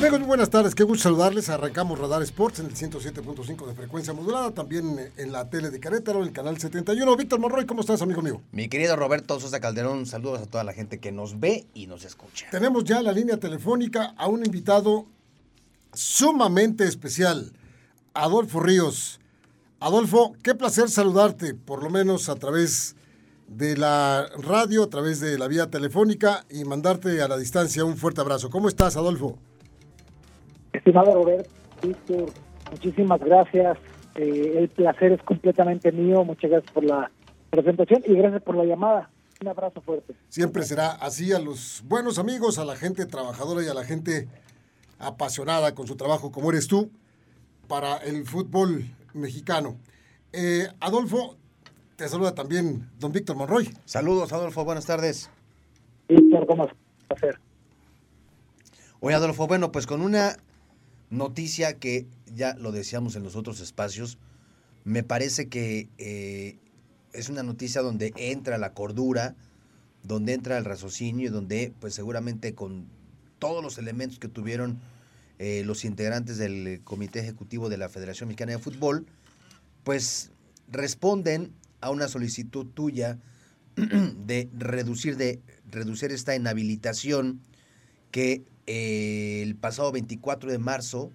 Amigos, muy buenas tardes. Qué gusto saludarles. Arrancamos Radar Sports en el 107.5 de frecuencia modulada, también en la tele de Querétaro, en el canal 71. Víctor Monroy, ¿cómo estás, amigo mío? Mi querido Roberto Sosa Calderón, saludos a toda la gente que nos ve y nos escucha. Tenemos ya la línea telefónica a un invitado sumamente especial, Adolfo Ríos. Adolfo, qué placer saludarte, por lo menos a través de la radio, a través de la vía telefónica y mandarte a la distancia un fuerte abrazo. ¿Cómo estás, Adolfo? Estimado Roberto, muchísimas gracias. Eh, el placer es completamente mío. Muchas gracias por la presentación y gracias por la llamada. Un abrazo fuerte. Siempre será así a los buenos amigos, a la gente trabajadora y a la gente apasionada con su trabajo como eres tú para el fútbol mexicano. Eh, Adolfo, te saluda también don Víctor Monroy. Saludos, Adolfo, buenas tardes. Víctor, ¿cómo estás? Oye, Adolfo, bueno, pues con una noticia que ya lo decíamos en los otros espacios, me parece que eh, es una noticia donde entra la cordura, donde entra el raciocinio y donde pues seguramente con todos los elementos que tuvieron eh, los integrantes del Comité Ejecutivo de la Federación Mexicana de Fútbol, pues responden a una solicitud tuya de reducir, de reducir esta inhabilitación que eh, el pasado 24 de marzo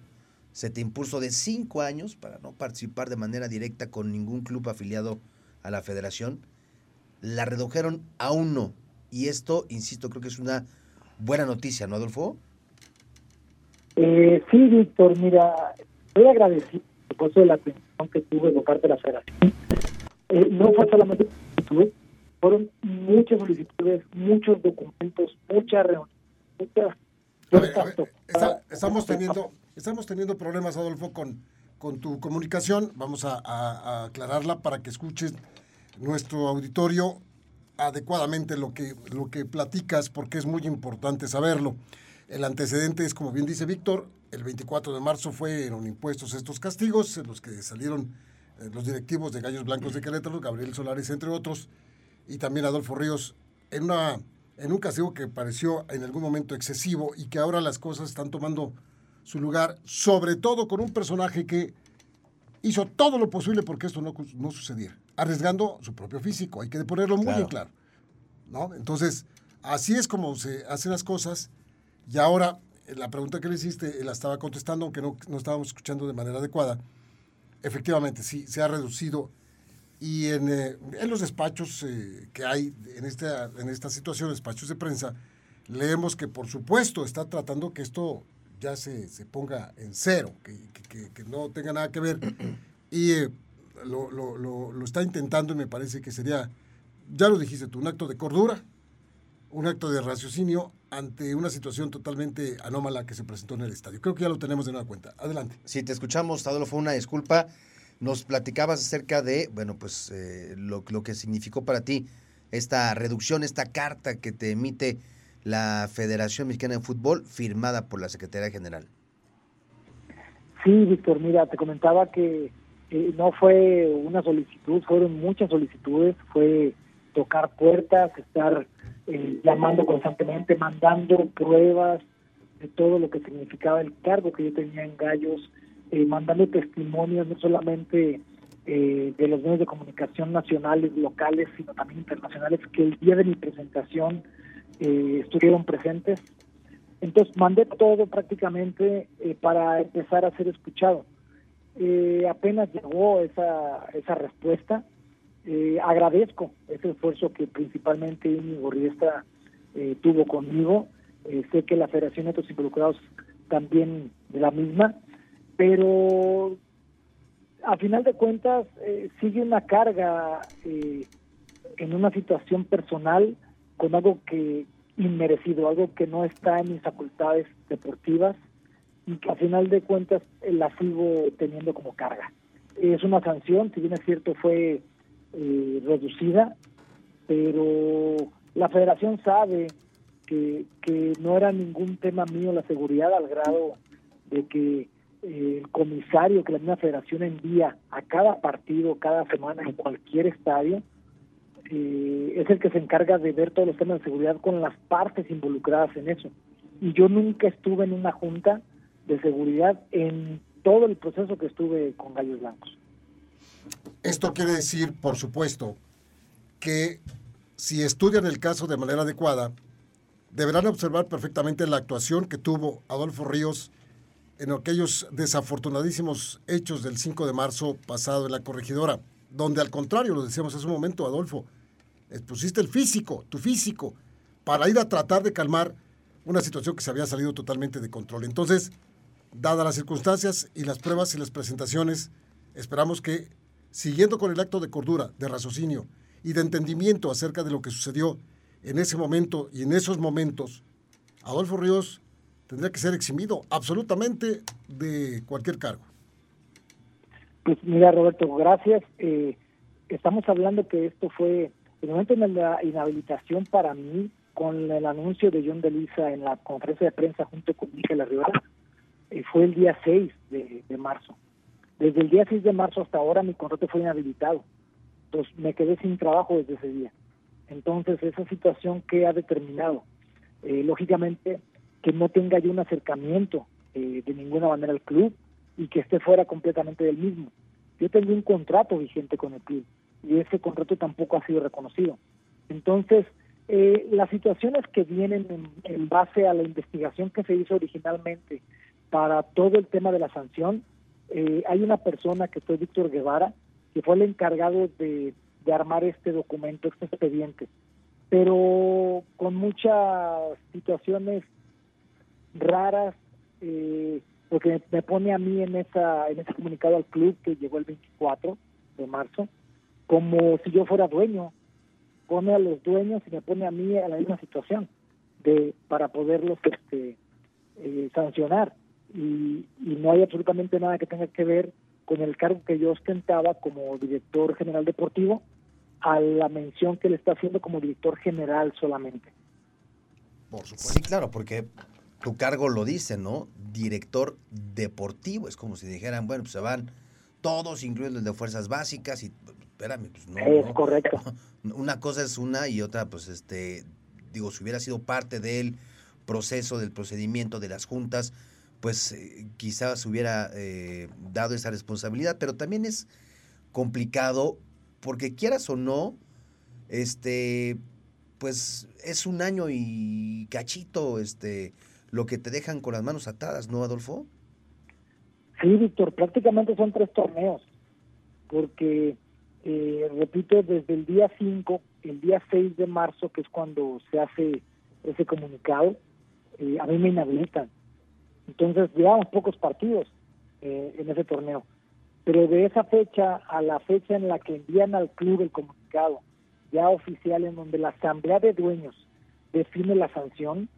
se te impuso de cinco años para no participar de manera directa con ningún club afiliado a la federación. La redujeron a uno. Y esto, insisto, creo que es una buena noticia, ¿no, Adolfo? Eh, sí, Víctor, mira, estoy agradecido por de la atención que tuve por parte de la federación. Eh, no fue solamente tuve, fueron muchas solicitudes, muchos documentos, muchas reuniones, muchas estamos teniendo, estamos teniendo problemas, Adolfo, con, con tu comunicación. Vamos a, aclararla para que escuches nuestro auditorio adecuadamente lo que, lo que platicas, porque es muy importante saberlo. El antecedente es, como bien dice Víctor, el 24 de marzo fueron impuestos estos castigos, en los que salieron eh, los directivos de Gallos Blancos de Querétaro, Gabriel Solares, entre otros, y también Adolfo Ríos, en una en un castigo que pareció en algún momento excesivo y que ahora las cosas están tomando su lugar, sobre todo con un personaje que hizo todo lo posible porque esto no, no sucediera, arriesgando su propio físico, hay que ponerlo muy en claro. ¿no? Entonces, así es como se hacen las cosas y ahora la pregunta que le hiciste la estaba contestando, aunque no, no estábamos escuchando de manera adecuada. Efectivamente, sí, se ha reducido y en, eh, en los despachos eh, que hay en esta, en esta situación, despachos de prensa, leemos que por supuesto está tratando que esto ya se, se ponga en cero, que, que, que, no tenga nada que ver. Y eh, lo, lo, lo, lo, está intentando y me parece que sería, ya lo dijiste tú, un acto de cordura, un acto de raciocinio ante una situación totalmente anómala que se presentó en el estadio. Creo que ya lo tenemos de nueva cuenta. Adelante. Si te escuchamos, Adolfo, una disculpa. Nos platicabas acerca de, bueno, pues eh, lo, que significó para ti esta reducción, esta carta que te emite la Federación Mexicana de Fútbol firmada por la Secretaría General. Sí, Víctor, mira, te comentaba que eh, no fue una solicitud, fueron muchas solicitudes, fue tocar puertas, estar eh, llamando constantemente, mandando pruebas de todo lo que significaba el cargo que yo tenía en Gallos, eh, mandando testimonios no solamente eh, de los medios de comunicación nacionales, locales, sino también internacionales, que el día de mi presentación eh, estuvieron presentes. Entonces mandé todo prácticamente eh, para empezar a ser escuchado. apenas llegó esa, esa respuesta. agradezco ese esfuerzo que principalmente Íñigo Riesta tuvo conmigo. sé que la Federación de otros involucrados también de la misma pero a final de cuentas eh, sigue una carga eh, en una situación personal con algo que inmerecido, algo que no está en mis facultades deportivas y que a final de cuentas eh, la sigo teniendo como carga. Es una sanción, si bien es cierto fue reducida, pero la federación sabe que, que no era ningún tema mío la seguridad al grado de que el comisario que la misma federación envía a cada partido, cada semana, en cualquier estadio, eh, es el que se encarga de ver todos los temas de seguridad con las partes involucradas en eso. Y yo nunca estuve en una junta de seguridad en todo el proceso que estuve con Gallos Blancos. Esto quiere decir, por supuesto, que si estudian el caso de manera adecuada, deberán observar perfectamente la actuación que tuvo Adolfo Ríos en aquellos desafortunadísimos hechos del 5 de marzo pasado en la corregidora, donde al contrario, lo decíamos hace un momento, Adolfo, pusiste el físico, tu físico, para ir a tratar de calmar una situación que se había salido totalmente de control. Entonces, dadas las circunstancias y las pruebas y las presentaciones, esperamos que, siguiendo con el acto de cordura, de raciocinio y de entendimiento acerca de lo que sucedió en ese momento y en esos momentos, Adolfo Ríos tendría que ser eximido absolutamente de cualquier cargo. Pues mira, Roberto, gracias. Eh, estamos hablando que esto fue el momento de la inhabilitación para mí, con el anuncio de John Delisa en la conferencia de prensa junto con Miguel Arriola, eh, fue el día 6 de, marzo. Desde el día 6 de marzo hasta ahora mi contrato fue inhabilitado. Entonces me quedé sin trabajo desde ese día. Entonces esa situación que ha determinado, eh, lógicamente, que no tenga yo un acercamiento eh, de ninguna manera al club y que esté fuera completamente del mismo. Yo tengo un contrato vigente con el club y ese contrato tampoco ha sido reconocido. Entonces, eh, las situaciones que vienen en, base a la investigación que se hizo originalmente para todo el tema de la sanción, eh, hay una persona que fue Víctor Guevara, que fue el encargado de, de armar este documento, este expediente, pero con muchas situaciones raras, eh, porque me pone a mí en esa en ese comunicado al club que llegó el 24 de marzo, como si yo fuera dueño. Pone a los dueños y me pone a mí a la misma situación de para poderlos este, eh, sancionar. Y, y no hay absolutamente nada que tenga que ver con el cargo que yo ostentaba como director general deportivo a la mención que le está haciendo como director general solamente. Por supuesto. Sí, claro, porque tu cargo lo dice, ¿no? Director deportivo. Es como si dijeran, bueno, pues se van todos, incluyendo el de fuerzas básicas, y espérame, pues no. Es correcto. Una cosa es una y otra, pues este, digo, si hubiera sido parte del proceso, del procedimiento de las juntas, pues eh, quizás hubiera eh, dado esa responsabilidad, pero también es complicado porque quieras o no, este, pues es un año y cachito, este, lo que te dejan con las manos atadas, ¿no, Adolfo? Sí, Víctor, prácticamente son tres torneos, porque, eh, repito, desde el día 5, el día 6 de marzo, que es cuando se hace ese comunicado, eh, a mí me inhabilitan. Entonces, llevamos pocos partidos eh, en ese torneo. Pero de esa fecha a la fecha en la que envían al club el comunicado, ya oficial, en donde la asamblea de dueños define la sanción,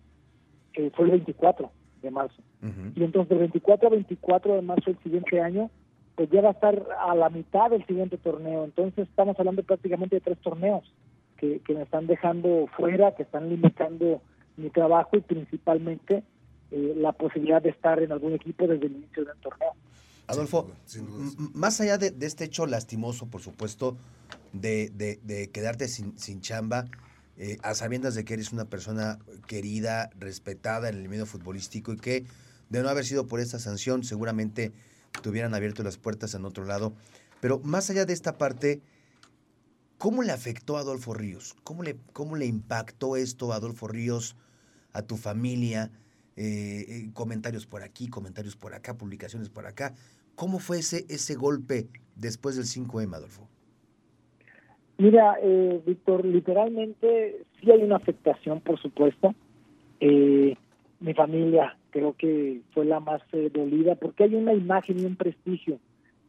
que fue el 24 de marzo. Y entonces del 24 a 24 de marzo del siguiente año, pues ya va a estar a la mitad del siguiente torneo. Entonces estamos hablando prácticamente de tres torneos que, que me están dejando fuera, que están limitando mi trabajo y principalmente eh, la posibilidad de estar en algún equipo desde el inicio del torneo. Adolfo, más allá de, este hecho lastimoso, por supuesto, de, de, quedarte sin, sin chamba, eh, a sabiendas de que eres una persona querida, respetada en el medio futbolístico y que de no haber sido por esta sanción seguramente te hubieran abierto las puertas en otro lado. Pero más allá de esta parte, ¿cómo le afectó a Adolfo Ríos? ¿Cómo le, cómo le impactó esto a Adolfo Ríos, a tu familia? Eh, eh, comentarios por aquí, comentarios por acá, publicaciones por acá. ¿Cómo fue ese, ese golpe después del 5M, Adolfo? Mira, eh, Víctor, literalmente sí hay una afectación, por supuesto. Eh, mi familia creo que fue la más eh, dolida porque hay una imagen y un prestigio.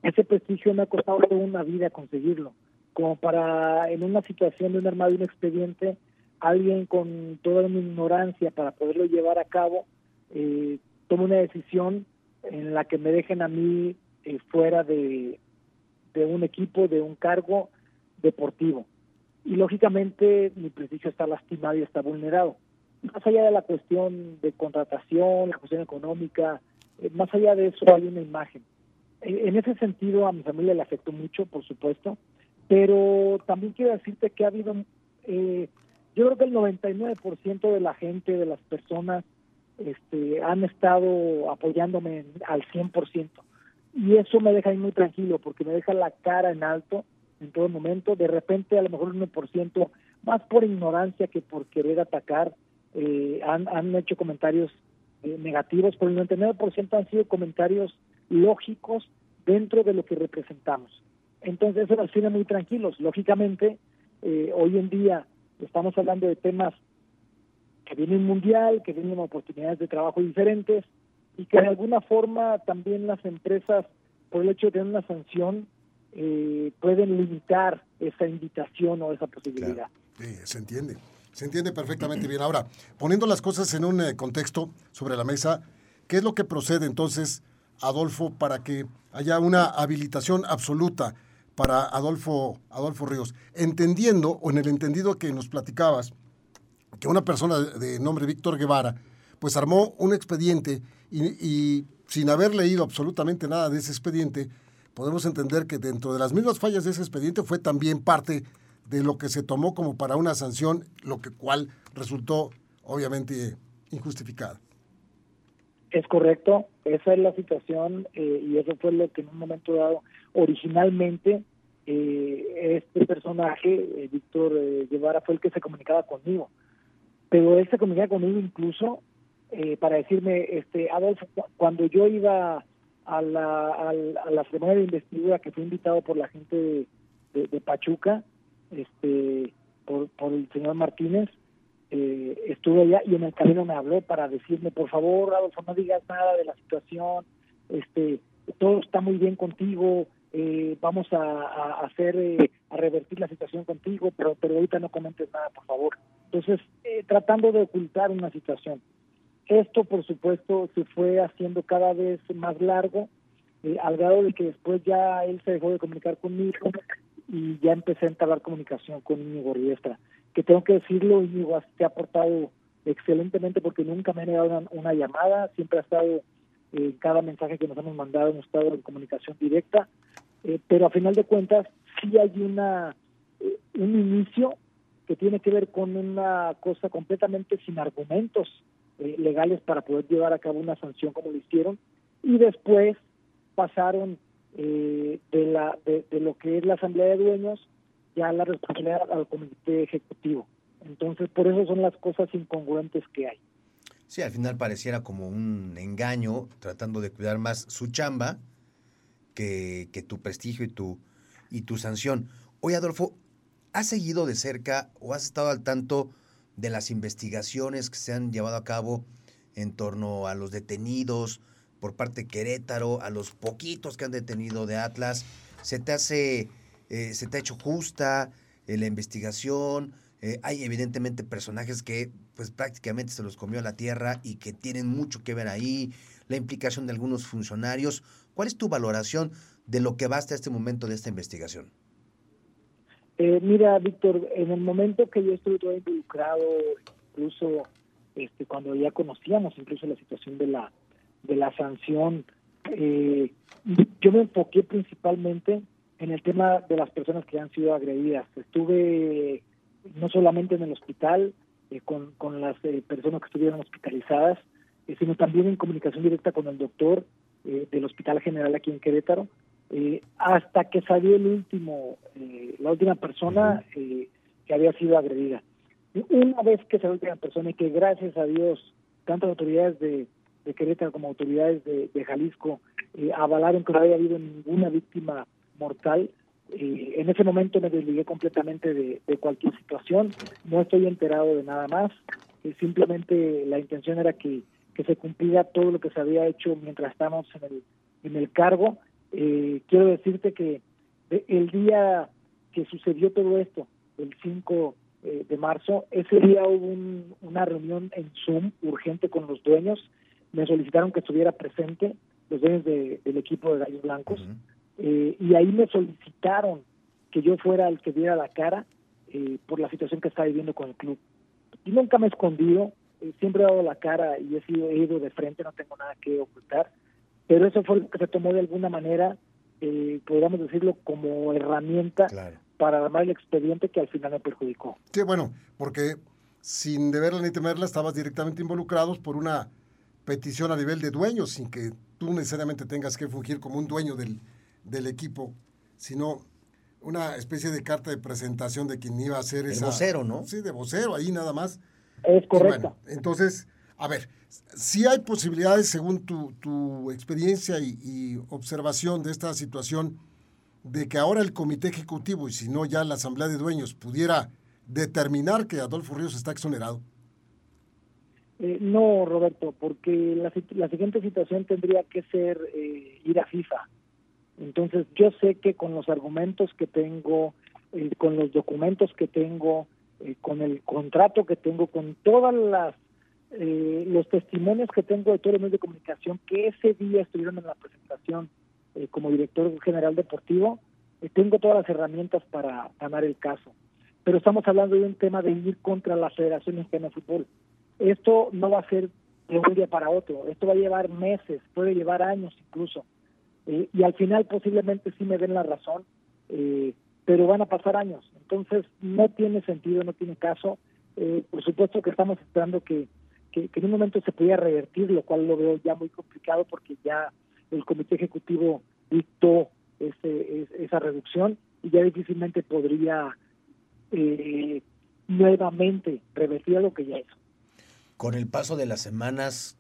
Ese prestigio me ha costado toda una vida conseguirlo. Como para, en una situación de un armado y un expediente, alguien con toda mi ignorancia para poderlo llevar a cabo, eh, toma una decisión en la que me dejen a mí eh, fuera de un equipo, de un cargo, deportivo. Y lógicamente mi prestigio está lastimado y está vulnerado. Más allá de la cuestión de contratación, la cuestión económica, eh, más allá de eso hay una imagen. en ese sentido a mi familia le afectó mucho, por supuesto, pero también quiero decirte que ha habido, eh, yo creo que el 99% de la gente, de las personas, este, han estado apoyándome al 100%. Y eso me deja muy tranquilo porque me deja la cara en alto en todo momento. De repente, a lo mejor un 1%, más por ignorancia que por querer atacar, eh, han, han hecho comentarios eh, negativos, pero el 99% han sido comentarios lógicos dentro de lo que representamos. Entonces eso nos tiene muy tranquilos. Lógicamente, eh, hoy en día estamos hablando de temas que vienen mundial, que vienen oportunidades de trabajo diferentes y que de alguna forma también las empresas, por el hecho de tener una sanción, eh, pueden limitar esa invitación o esa posibilidad. Se entiende, se entiende perfectamente bien. Ahora, poniendo las cosas en un eh, contexto sobre la mesa, ¿qué es lo que procede entonces, Adolfo, para que haya una habilitación absoluta para Adolfo, Adolfo Ríos? Entendiendo, o en el entendido que nos platicabas, que una persona de nombre Víctor Guevara, pues armó un expediente y sin haber leído absolutamente nada de ese expediente, podemos entender que dentro de las mismas fallas de ese expediente fue también parte de lo que se tomó como para una sanción, lo que cual resultó obviamente injustificada. Es correcto, esa es la situación eh, y eso fue lo que en un momento dado originalmente eh, este personaje, eh, Víctor Guevara, fue el que se comunicaba conmigo. Pero él se comunicaba conmigo incluso para decirme, este Adolfo, cuando yo iba a la, a, la ceremonia de investidura que fue invitado por la gente de, Pachuca, este, por, por, el señor Martínez, eh, estuve allá y en el camino me habló para decirme, por favor, Adolfo, no digas nada de la situación, este, todo está muy bien contigo, eh, vamos a, a hacer, eh, a revertir la situación contigo, pero, pero ahorita no comentes nada, por favor. Entonces, eh, tratando de ocultar una situación. Esto, por supuesto, se fue haciendo cada vez más largo, eh, al grado de que después ya él se dejó de comunicar conmigo y ya empecé a entablar comunicación con Íñigo Riestra. Que tengo que decirlo, Íñigo te ha aportado excelentemente porque nunca me ha negado una, llamada, siempre ha estado en eh, cada mensaje que nos hemos mandado, hemos estado en comunicación directa, eh, pero a final de cuentas sí hay una un inicio que tiene que ver con una cosa completamente sin argumentos, eh, legales para poder llevar a cabo una sanción como lo hicieron y después pasaron eh, de la de, lo que es la asamblea de dueños ya la responsabilidad al comité ejecutivo. Entonces por eso son las cosas incongruentes que hay. Sí al final pareciera como un engaño tratando de cuidar más su chamba que, que tu prestigio y tu y tu sanción. Oye Adolfo has seguido de cerca o has estado al tanto de las investigaciones que se han llevado a cabo en torno a los detenidos por parte de Querétaro, a los poquitos que han detenido de Atlas. ¿Se te hace, eh, se te ha hecho justa eh, la investigación? Eh, hay evidentemente personajes que pues prácticamente se los comió la tierra y que tienen mucho que ver ahí, la implicación de algunos funcionarios. ¿Cuál es tu valoración de lo que va hasta este momento de esta investigación? Eh, mira, Víctor, en el momento que yo estuve todo involucrado, incluso este, cuando ya conocíamos incluso la situación de la de la sanción, eh, yo me enfoqué principalmente en el tema de las personas que han sido agredidas. Estuve no solamente en el hospital eh, con, con las personas que estuvieron hospitalizadas, sino también en comunicación directa con el doctor del Hospital General aquí en Querétaro, eh, hasta que salió el último, eh, la última persona eh, que había sido agredida. Una vez que salió la última persona y que gracias a Dios, tanto autoridades de, de Querétaro como autoridades de, Jalisco avalaron que no había habido ninguna víctima mortal, en ese momento me desligué completamente de, de, cualquier situación, no estoy enterado de nada más, simplemente la intención era que, que se cumpliera todo lo que se había hecho mientras estábamos en el, en el cargo eh, quiero decirte que el día que sucedió todo esto, el 5 eh, de marzo, ese día hubo una reunión en Zoom urgente con los dueños. Me solicitaron que estuviera presente, los dueños del equipo de Gallos Blancos, eh, y ahí me solicitaron que yo fuera el que diera la cara por la situación que está viviendo con el club. Y nunca me he escondido, siempre he dado la cara y he, sido, he ido de frente, no tengo nada que ocultar pero eso fue lo que se tomó de alguna manera, eh, podríamos decirlo, como herramienta para armar el expediente que al final me perjudicó. Sí, bueno, porque sin deberla ni temerla estabas directamente involucrados por una petición a nivel de dueños, sin que tú necesariamente tengas que fungir como un dueño del, del equipo, sino una especie de carta de presentación de quien iba a ser esa... vocero, ¿no? Sí, de vocero, ahí nada más. Es correcto. entonces, a ver, si hay posibilidades, según tu, tu experiencia y, observación de esta situación, de que ahora el comité ejecutivo, y si no ya la asamblea de dueños, pudiera determinar que Adolfo Ríos está exonerado. Eh, no, Roberto, porque la, la, siguiente situación tendría que ser eh, ir a FIFA. Entonces, yo sé que con los argumentos que tengo, eh, con los documentos que tengo, eh, con el contrato que tengo, con todas las eh, los testimonios que tengo de todos los medios de comunicación que ese día estuvieron en la presentación eh, como director general deportivo, eh, tengo todas las herramientas para ganar el caso. Pero estamos hablando de un tema de ir contra la Federación Mexicana de Fútbol. Esto no va a ser de un día para otro, esto va a llevar meses, puede llevar años incluso. Eh, y al final posiblemente sí me den la razón, eh, pero van a pasar años. Entonces no tiene sentido, no tiene caso. Por supuesto que estamos esperando que, que, en un momento se pudiera revertir, lo cual lo veo ya muy complicado porque ya el comité ejecutivo dictó esa reducción y ya difícilmente podría eh, nuevamente revertir lo que ya hizo. Con el paso de las semanas,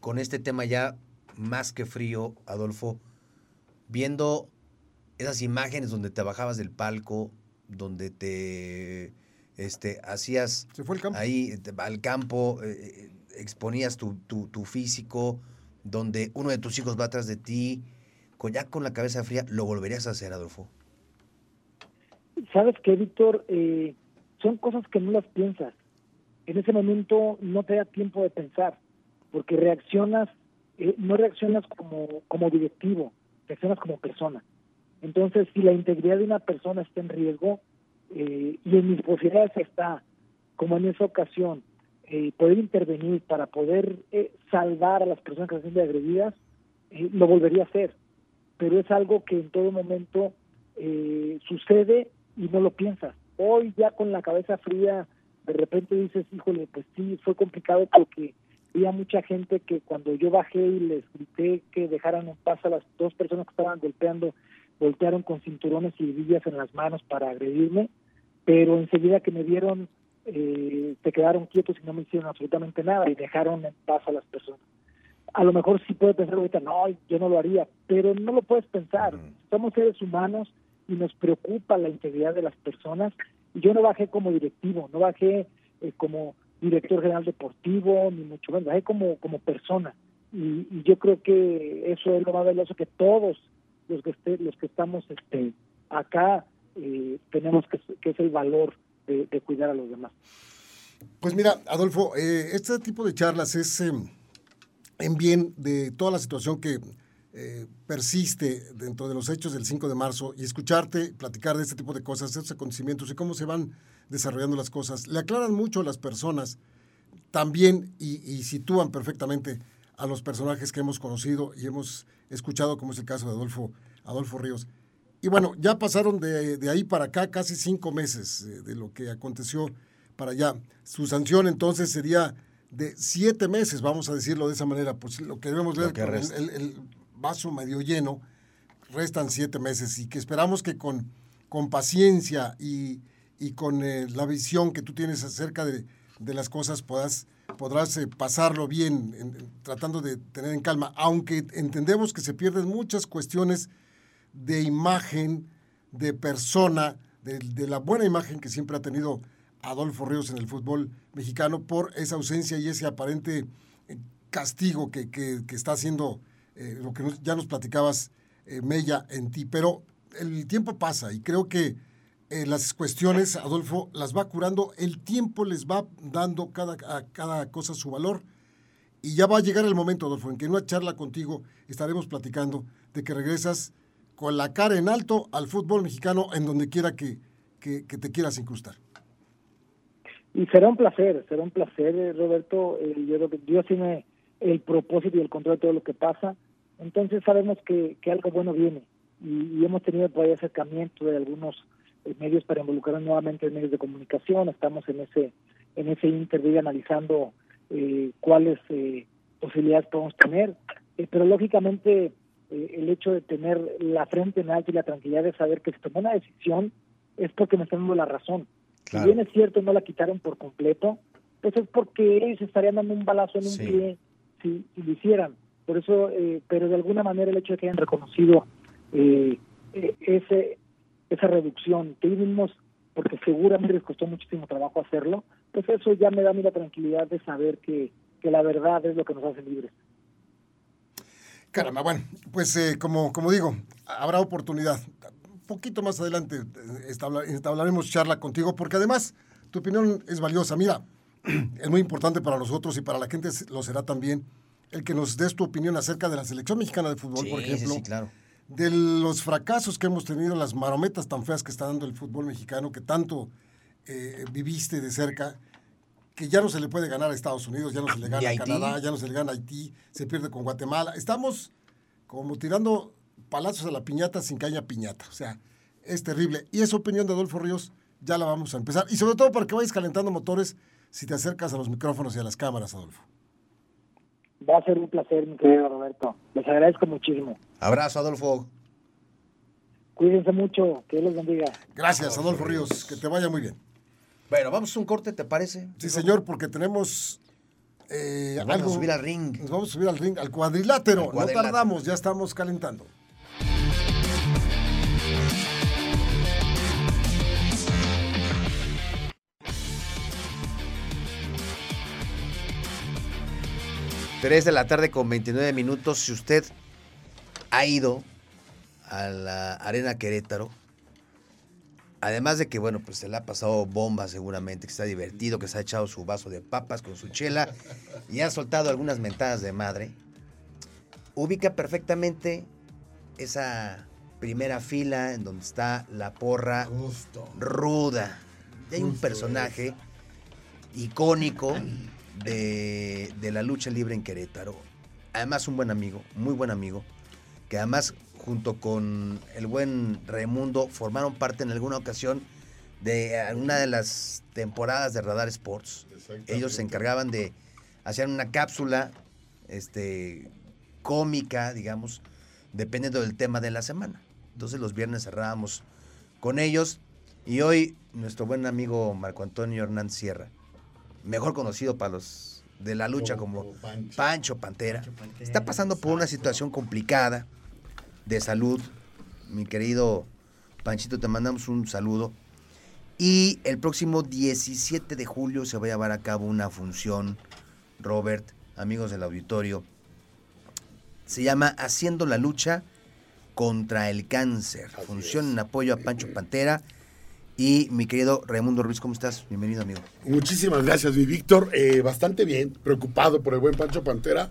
con este tema ya más que frío, Adolfo, viendo esas imágenes donde te bajabas del palco, donde te este, hacías Se fue el campo. ahí al campo, eh, exponías tu, tu, tu, físico, donde uno de tus hijos va atrás de ti, con, ya con la cabeza fría, ¿lo volverías a hacer, Adolfo? Sabes que, Víctor, eh, son cosas que no las piensas. En ese momento no te da tiempo de pensar, porque reaccionas, eh, no reaccionas como, como directivo, reaccionas como persona. Entonces, si la integridad de una persona está en riesgo, eh, y en mis posibilidades está, como en esa ocasión, eh, poder intervenir para poder eh, salvar a las personas que están siendo agredidas, eh, lo volvería a hacer. Pero es algo que en todo momento eh, sucede y no lo piensas. Hoy ya con la cabeza fría, de repente dices, híjole, pues sí, fue complicado porque había mucha gente que cuando yo bajé y les grité que dejaran en paz a las dos personas que estaban golpeando, voltearon con cinturones y villas en las manos para agredirme, pero enseguida que me vieron eh, se quedaron quietos y no me hicieron absolutamente nada y dejaron en paz a las personas. A lo mejor sí puedes pensar ahorita, no, yo no lo haría, pero no lo puedes pensar. Somos seres humanos y nos preocupa la integridad de las personas. Y yo no bajé como directivo, no bajé eh, como director general deportivo, ni mucho menos, bajé como, como persona. Y, y yo creo que eso es lo más valioso que todos los que, esté, los que estamos este, acá eh, tenemos que, es el valor de, de, cuidar a los demás. Pues mira, Adolfo, eh, este tipo de charlas es eh, en bien de toda la situación que eh, persiste dentro de los hechos del 5 de marzo y escucharte platicar de este tipo de cosas, estos acontecimientos y cómo se van desarrollando las cosas, le aclaran mucho a las personas también y, y sitúan perfectamente a los personajes que hemos conocido y hemos escuchado, como es el caso de Adolfo, Adolfo Ríos. Y bueno, ya pasaron de, de ahí para acá casi cinco meses eh, de lo que aconteció para allá. Su sanción entonces sería de siete meses, vamos a decirlo de esa manera. Pues lo que debemos ver que el, el, el, vaso medio lleno, restan siete meses y que esperamos que con, con paciencia y, y con eh, la visión que tú tienes acerca de, de las cosas puedas podrás eh, pasarlo bien, en, en, tratando de tener en calma, aunque entendemos que se pierden muchas cuestiones de imagen, de persona, de, de, la buena imagen que siempre ha tenido Adolfo Ríos en el fútbol mexicano por esa ausencia y ese aparente eh, castigo que, que, que está haciendo eh, lo que ya nos platicabas, eh, Mella, en ti. Pero el tiempo pasa y creo que las cuestiones, Adolfo, las va curando, el tiempo les va dando cada, a cada cosa su valor. Y ya va a llegar el momento, Adolfo, en que en una charla contigo estaremos platicando de que regresas con la cara en alto al fútbol mexicano en donde quiera que, que, que te quieras incrustar. Y será un placer, será un placer, Roberto. Eh, yo, yo tiene el propósito y el control de todo lo que pasa. Entonces sabemos que, que algo bueno viene. Y, y hemos tenido por ahí acercamiento de algunos eh, medios para involucrar nuevamente en medios de comunicación. Estamos en ese en ese interview analizando eh, cuáles eh, posibilidades podemos tener. Eh, pero lógicamente eh, el hecho de tener la frente en alto y la tranquilidad de saber que se tomó una decisión es porque me están dando la razón. Si bien es cierto, no la quitaron por completo, pues es porque ellos estarían dando un balazo en un pie si, lo hicieran. Por eso, eh, pero de alguna manera el hecho de que hayan reconocido eh, eh, ese esa reducción que vivimos, porque seguramente les costó muchísimo trabajo hacerlo, pues eso ya me da a mí la tranquilidad de saber que, que la verdad es lo que nos hace libres. Caramba, bueno, pues eh, como, como digo, habrá oportunidad. Un poquito más adelante hablaremos charla contigo, porque además tu opinión es valiosa. Mira, es muy importante para nosotros y para la gente lo será también el que nos des tu opinión acerca de la selección mexicana de fútbol, por ejemplo. Sí, claro. De los fracasos que hemos tenido, las marometas tan feas que está dando el fútbol mexicano, que tanto eh, viviste de cerca que ya no se le puede ganar a Estados Unidos, ya no se le gana a Canadá, ya no se le gana a Haití, se pierde con Guatemala. Estamos como tirando palazos a la piñata sin que haya piñata. O sea, es terrible. Y esa opinión de Adolfo Ríos ya la vamos a empezar. Y sobre todo para que vayas calentando motores si te acercas a los micrófonos y a las cámaras, Adolfo. Va a ser un placer, mi querido Roberto. Les agradezco muchísimo. Abrazo, Adolfo. Cuídense mucho, que Dios los bendiga. Gracias, Adolfo Ríos. Que te vaya muy bien. Bueno, vamos a un corte, ¿te parece? Sí, señor, porque tenemos eh, nos vamos a subir al ring. Nos vamos a subir al ring, al cuadrilátero. No tardamos, ya estamos calentando. Tres de la tarde con 29 minutos. Si usted ha ido a la Arena Querétaro, Además de que, bueno, pues se le ha pasado bomba seguramente, que está divertido, que se ha echado su vaso de papas con su chela y ha soltado algunas mentadas de madre. Ubica perfectamente esa primera fila en donde está la porra ruda. Y hay un personaje icónico de, de la lucha libre en Querétaro. Además, un buen amigo, muy buen amigo, que además junto con el buen Raimundo, formaron parte en alguna ocasión de alguna de las temporadas de Radar Sports. Ellos se encargaban de hacer una cápsula este, cómica, digamos, dependiendo del tema de la semana. Entonces los viernes cerrábamos con ellos y hoy nuestro buen amigo Marco Antonio Hernández Sierra, mejor conocido para los de la lucha como, Pancho. Pantera, está pasando por una situación complicada de salud. Mi querido Panchito, te mandamos un saludo. Y el próximo 17 de julio se va a llevar a cabo una función, Robert, amigos del auditorio. Se llama Haciendo la lucha contra el cáncer. función en apoyo a Pancho Pantera. Y mi querido Raimundo Ruiz, ¿cómo estás? Bienvenido, amigo. Muchísimas gracias, mi Víctor. Eh, bastante bien, preocupado por el buen Pancho Pantera.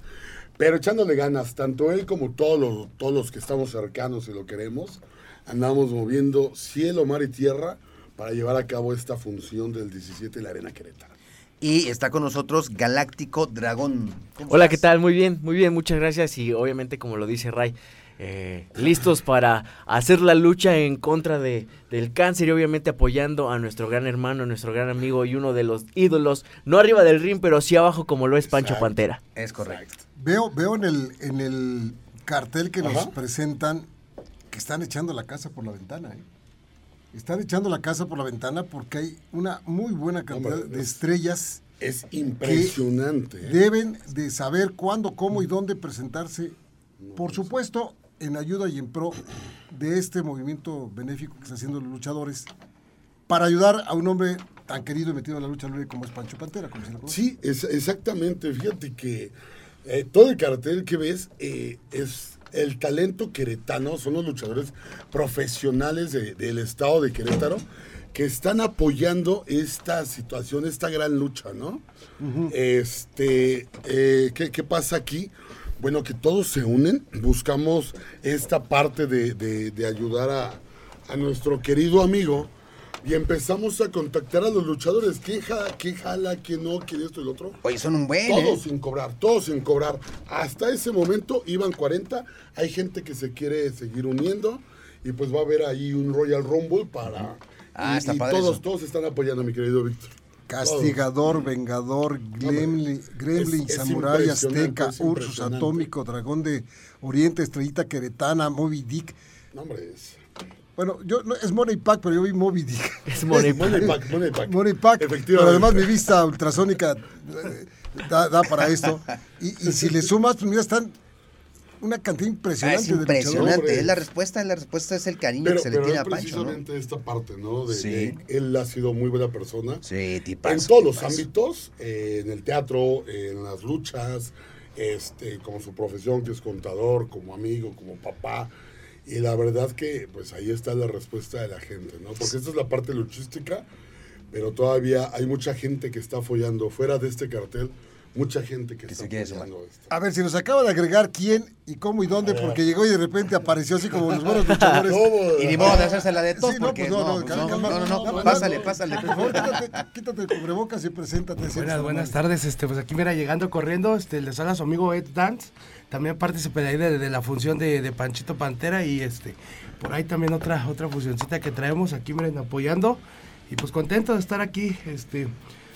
Pero echándole ganas, tanto él como todos los, todos los que estamos cercanos y lo queremos, andamos moviendo cielo, mar y tierra para llevar a cabo esta función del 17 de la Arena Querétaro. Y está con nosotros Galáctico Dragón. Hola, ¿qué tal? Muy bien, muy bien, muchas gracias. Y obviamente, como lo dice Ray, eh, listos para hacer la lucha en contra de, del cáncer y obviamente apoyando a nuestro gran hermano, nuestro gran amigo y uno de los ídolos, no arriba del ring, pero sí abajo como lo es Pancho Pantera. Es correcto. Veo, veo en el, en el cartel que nos presentan que están echando la casa por la ventana. ¿eh? Están echando la casa por la ventana porque hay una muy buena cantidad de estrellas. Es impresionante. ¿eh? Deben de saber cuándo, cómo y dónde presentarse. Por supuesto, en ayuda y en pro de este movimiento benéfico que están haciendo los luchadores para ayudar a un hombre tan querido y metido en la lucha libre como es Pancho Pantera. Como sí, es, exactamente. Fíjate que eh, todo el cartel que ves eh, es el talento queretano, son los luchadores profesionales del estado de Querétaro que están apoyando esta situación, esta gran lucha, ¿no? Este, eh, ¿qué, pasa aquí? Bueno, que todos se unen, buscamos esta parte de, ayudar a, a nuestro querido amigo, y empezamos a contactar a los luchadores. ¿Quién jala, quién, jala, quién no, quién esto y lo otro? Oye, son un buen. Todos ¿eh? sin cobrar, todos sin cobrar. Hasta ese momento iban 40. Hay gente que se quiere seguir uniendo y pues va a haber ahí un Royal Rumble para. Ah, y, todos, todos están apoyando, mi querido Víctor. Castigador, Vengador, Gremlin, Gremlin es Samurai, Azteca, Ursus. Atómico, Dragón de Oriente, Estrellita Queretana, Moby Dick. No, hombre, es. Bueno, yo no, es Money Pack, pero yo vi Moby Dick. Es Money Money Pack, Money Pack. Money Pack. Pero Efectivamente. además mi vista ultrasónica eh, da, da para esto. Y, y si le sumas, pues mira, están una cantidad Ah, impresionante es impresionante. Es la respuesta, la respuesta es el cariño Pero, que se le tiene a Pancho, ¿no? precisamente esta parte, ¿no? De, Sí. de- él ha sido muy buena persona. Sí, tipazo. en todos los ámbitos, eh, en el teatro, en las luchas, este, como su profesión, que es contador, como amigo, como papá. Y la verdad que, pues ahí está la respuesta de la gente, ¿no? Porque esta es la parte luchística, pero todavía hay mucha gente que está follando fuera de este cartel, mucha gente que, Que está se quiere esto. A ver, si nos acaba de agregar quién y cómo y dónde, porque llegó y de repente apareció así como los buenos luchadores. Y ni modo de hacerse la de todos, Sí, no, porque pues no, no, no, no, calma, no, no, no, calma, pásale, no. pásale. Por favor, quítate, quítate el cubrebocas y preséntate. Buenas, buenas tardes. Este, pues aquí mira, llegando corriendo, este, les habla su amigo Ed Dance. También participé de ahí de, de la función de, de Panchito Pantera y este, por ahí también otra, otra funcioncita que traemos aquí, miren, apoyando. Y pues contento de estar aquí, este,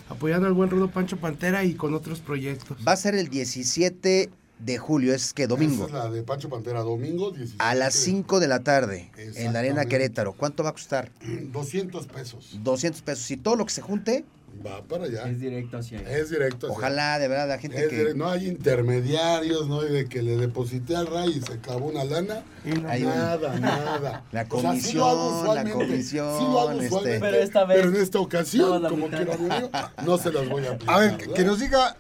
apoyando al buen rudo Pancho Pantera y con otros proyectos. Va a ser el 17 de julio, es que domingo, Esa es la de Pancho Pantera, domingo 17. a las 5 de la tarde, en la Arena. Querétaro. ¿Cuánto va a costar? 200 pesos. 200 pesos. Y todo lo que se junte, Va para allá. Es directo hacia ahí. Es directo. así. ojalá de verdad la gente Es que... directo. No hay intermediarios, no hay de que le deposité al Ray y se acabó una lana. Y no- Hay un- Nada, nada. La O sea, sí lo hago comisión, la comisión, sí lo hago este- Pero esta vez pero en esta ocasión, como quiero amigo, no se las voy a aplicar. A ver, que, ¿verdad? que nos diga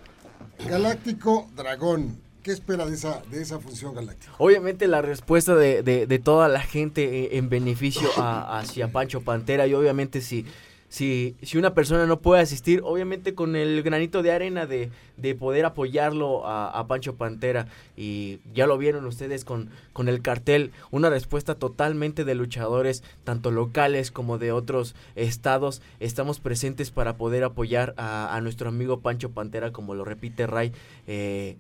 Galáctico Dragón. ¿Qué espera de esa, de esa función galáctica? Obviamente la respuesta de, de- de toda la gente eh, en beneficio a- hacia Pancho Pantera y obviamente si, si, si una persona no puede asistir, obviamente con el granito de arena de, de poder apoyarlo a, a Pancho Pantera y ya lo vieron ustedes con, con el cartel, una respuesta totalmente de luchadores, tanto locales como de otros estados, estamos presentes para poder apoyar a, a nuestro amigo Pancho Pantera, como lo repite Ray. eh,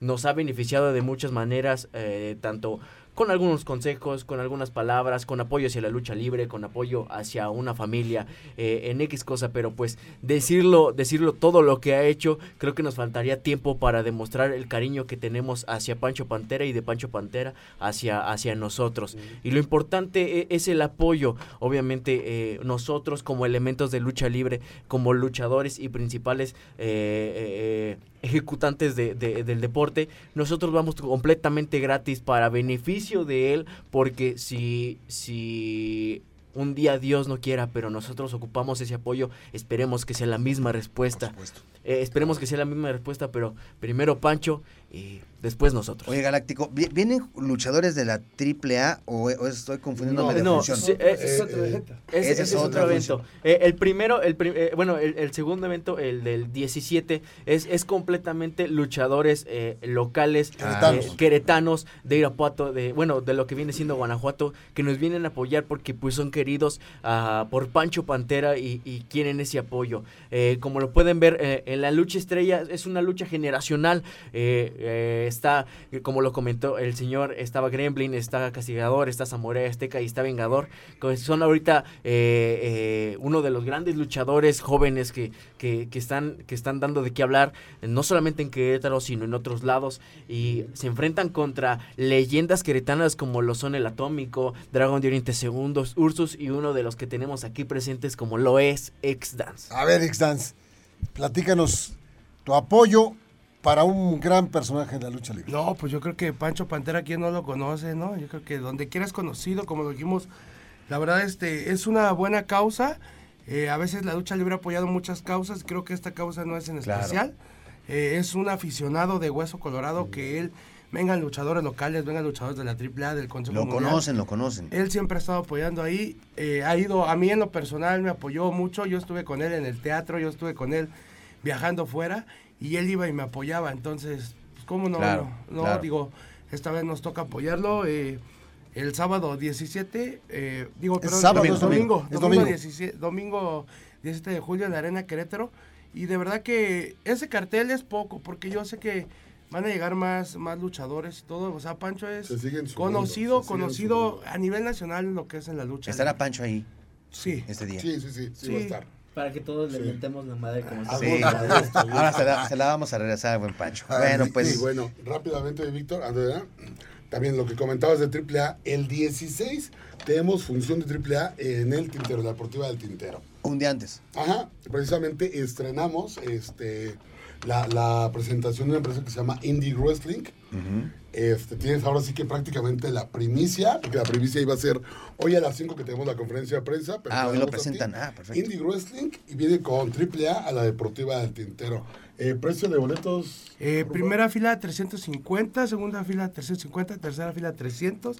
nos ha beneficiado de muchas maneras, eh, tanto con algunos consejos, con algunas palabras, con apoyo hacia la lucha libre, con apoyo hacia una familia, eh, en X cosa, pero pues decirlo, decirlo todo lo que ha hecho, creo que nos faltaría tiempo para demostrar el cariño que tenemos hacia Pancho Pantera y de Pancho Pantera hacia, hacia nosotros. Y lo importante e- es el apoyo, obviamente eh, nosotros como elementos de lucha libre, como luchadores y principales eh, eh, ejecutantes de- de- del deporte, nosotros vamos completamente gratis para beneficio de él, porque si, si un día Dios no quiera, pero nosotros ocupamos ese apoyo, esperemos que sea la misma respuesta. Eh, esperemos que sea la misma respuesta, pero primero Pancho y después nosotros. Oye, Galáctico, ¿vi- ¿vienen luchadores de la AAA o, o estoy confundiéndome de no, función? sí, eh, Eh, eh, gente. Ese, es es otro otra evento. Eh, el primero, el prim- eh, bueno, el, el segundo evento, el del 17, es, es completamente luchadores eh, locales, Queretanos. eh, queretanos de Irapuato, de, bueno, de lo que viene siendo Guanajuato, que nos vienen a apoyar porque pues son queridos ah, por Pancho Pantera y, y quieren ese apoyo. Eh, como lo pueden ver, eh, en la lucha estrella es una lucha generacional. eh, eh, está, eh, como lo comentó el señor, estaba Gremlin, está Castigador, está Samurai Azteca y está Vengador. son ahorita uno de los grandes luchadores jóvenes que, que, están, que están dando de qué hablar, no solamente en Querétaro, sino en otros lados. Y se enfrentan contra leyendas queretanas como lo son el Atómico, Dragon de Oriente Segundos, Ursus y uno de los que tenemos aquí presentes como lo es X-Dance. A ver, X-Dance, platícanos tu apoyo para un gran personaje de la lucha libre. No, pues yo creo que Pancho Pantera, quien no lo conoce, ¿no? Yo creo que donde quiera es conocido, como lo dijimos, la verdad este es una buena causa. Eh, a veces la lucha libre ha apoyado muchas causas, creo que esta causa no es en Claro. especial. Eh, es un aficionado de Hueso Colorado que él, vengan luchadores locales, vengan luchadores de la AAA, del Consejo Lo Mundial. conocen, lo conocen. Él siempre ha estado apoyando ahí. eh, ha ido, a mí en lo personal me apoyó mucho. Yo estuve con él en el teatro, yo estuve con él viajando fuera y él iba y me apoyaba. Entonces, pues, ¿cómo no? Claro, no, claro. digo, esta vez nos toca apoyarlo. eh, el sábado 17, eh, digo, perdón, sábado, domingo, es domingo, domingo, es domingo, domingo. 17, domingo 17 de julio en la Arena Querétaro. Y de verdad que ese cartel es poco, porque yo sé que van a llegar más, más luchadores y todo. O sea, Pancho es Se conocido, se conocido sumando. a nivel nacional en lo que es en la lucha. Estará Pancho ahí Sí. este día. Sí, sí, sí, sí, Sí. va a estar. Para que todos le mentemos la madre como Ah. Sí, bueno. ahora se la, se la vamos a regresar al buen Pancho. Bueno, Y pues bueno, rápidamente, Víctor, Andrea, también lo que comentabas de AAA, el 16 tenemos función de AAA en el Tintero, la Deportiva del Tintero. un día antes. Ajá, precisamente estrenamos este, la, la presentación de una empresa que se llama Indie Wrestling. Este, tienes ahora sí que prácticamente la primicia, porque la primicia iba a ser hoy a las 5 que tenemos la conferencia de prensa. pero Ah, hoy lo a presentan. Ah, perfecto. Indie Wrestling y viene con AAA a la Deportiva del Tintero. Eh, precio de boletos. Eh, primera fila 350, segunda fila 350, tercera fila 300,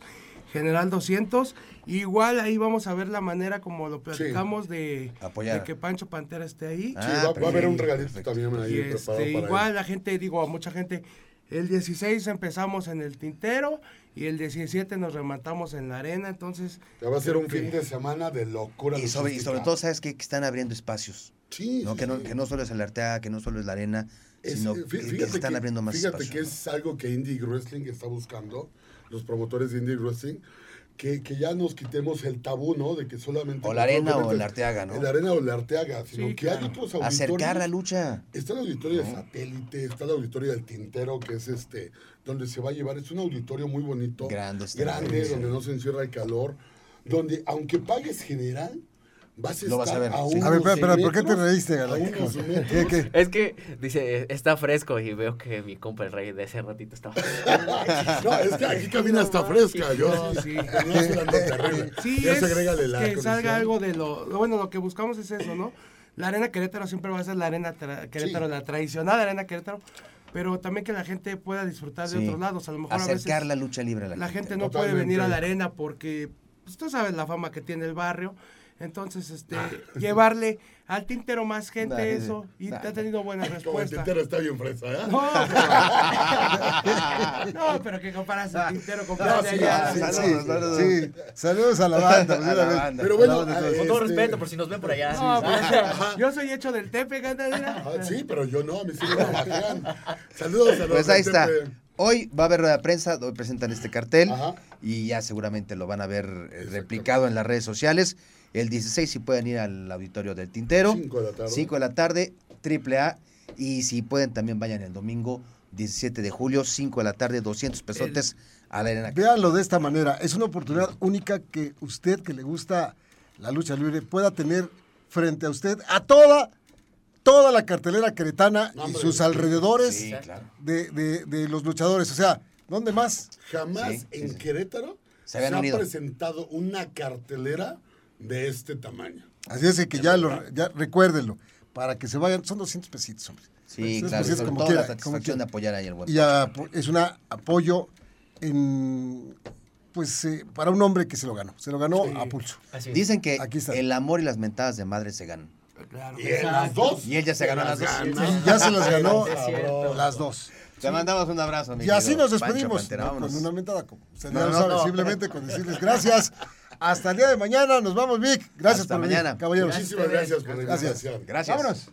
general 200. Igual ahí vamos a ver la manera como lo platicamos de, Apoyar. de que Pancho Pantera esté ahí. favor. Sí, Ah, va, va a haber un regalito perfecto. también ahí este, para igual él. la gente, digo, a mucha gente, el 16 empezamos en el tintero y el 17 nos rematamos en la arena, entonces... Ya va a ser un fin de semana de locura. Y sobre, y logística. sobre todo, ¿sabes qué? Que están abriendo espacios. Sí, ¿no? sí, Que, no, sí. que no solo es el Arteaga, que no solo es la arena, Es- sino eh, que, están abriendo más fíjate espacios. que es algo que Indie Wrestling está buscando, los promotores de Indie Wrestling, que, que ya nos quitemos el tabú, ¿no? De que solamente... O la arena o el Arteaga, ¿no? La arena o el Arteaga, sino Sí, que hay otros auditorios. Acercar la lucha. Está el auditorio de satélite, está el auditorio del tintero, que es este, donde se va a llevar. Es un auditorio muy bonito. Grande, Grande, donde no se encierra el calor. Donde, aunque pagues general, vas a Lo vas a ver, a, sí. A ver, espera, espera, ¿por qué te reíste, a ¿Qué, qué? Es que dice, está fresco y veo que mi compa el rey de ese ratito estaba. No, es que aquí camina hasta fresca. Yo No, sí, sí. no sudando terrible. Sí, Ya es se agrégale la que condición. salga algo de lo, lo- Bueno, lo que buscamos es eso, ¿no? La arena Querétaro siempre va a ser la arena tra- Querétaro, Sí. la tradicional arena Querétaro, pero también que la gente pueda disfrutar de Sí. otros lados. A lo mejor a Acercar veces la lucha libre a la, la gente no Totalmente. puede venir a la arena porque pues, tú sabes la fama que tiene el barrio. Entonces, este, llevarle al tintero más gente Nah, eso y Nah. te ha tenido buena Como el tintero está bien fresa, ¿eh? No, pero, no, pero que comparas el tintero con No, sí, allá. sí, Saludos, saludos. Sí, saludos a la banda. A la vez. banda. Pero bueno, A la banda, eh, Con todo este- respeto, por si nos ven por allá. No, pues, yo soy hecho del Tepe, ganadera. Ah, sí, pero yo no, a mí sí me bajan. Saludos a los Pues ahí está. Tepe. Hoy va a haber rueda de prensa, hoy presentan este cartel Ajá. y ya seguramente lo van a ver eh, replicado en las redes sociales. El 16 si pueden ir al auditorio del Tintero. Cinco de la tarde. 5 de la tarde, triple A. Y si pueden también vayan el domingo 17 de julio, 5 de la tarde, 200 pesotes a la arena. Véanlo de esta manera. Es una oportunidad única que usted, que le gusta la lucha libre, pueda tener frente a usted a toda, toda la cartelera queretana No, y sus alrededores Sí, claro. de, de- de los luchadores. O sea, ¿dónde más? Jamás Sí, en sí. Querétaro Se se, ha unido. presentado una cartelera de este tamaño. Así es que ya, lo, ya recuérdenlo. Para que se vayan, son 200 pesitos, hombre. Sí, 200 claro. pesitos Sobre como todo quiera, la como satisfacción quiera. de apoyar ahí al buen. Y apo- es un apoyo en, pues, eh, para un hombre que se lo ganó. Se lo ganó a pulso. Es. Dicen que Aquí está. el amor y las mentadas de madre se ganan. Claro. Y las dos. Y él ya se ganó las dos. ya se las ganó Es las dos. Te mandamos un abrazo, mi Y así nos Pancho despedimos Pantera, ¿no? vámonos. con una mentada. Como usted No, ya lo no, sabe, no. simplemente con decirles gracias. Hasta el día de mañana. Nos vamos, Vic. Gracias Hasta por venir, mañana. caballeros. Muchísimas gracias por la Gracias. invitación. Gracias. Vámonos.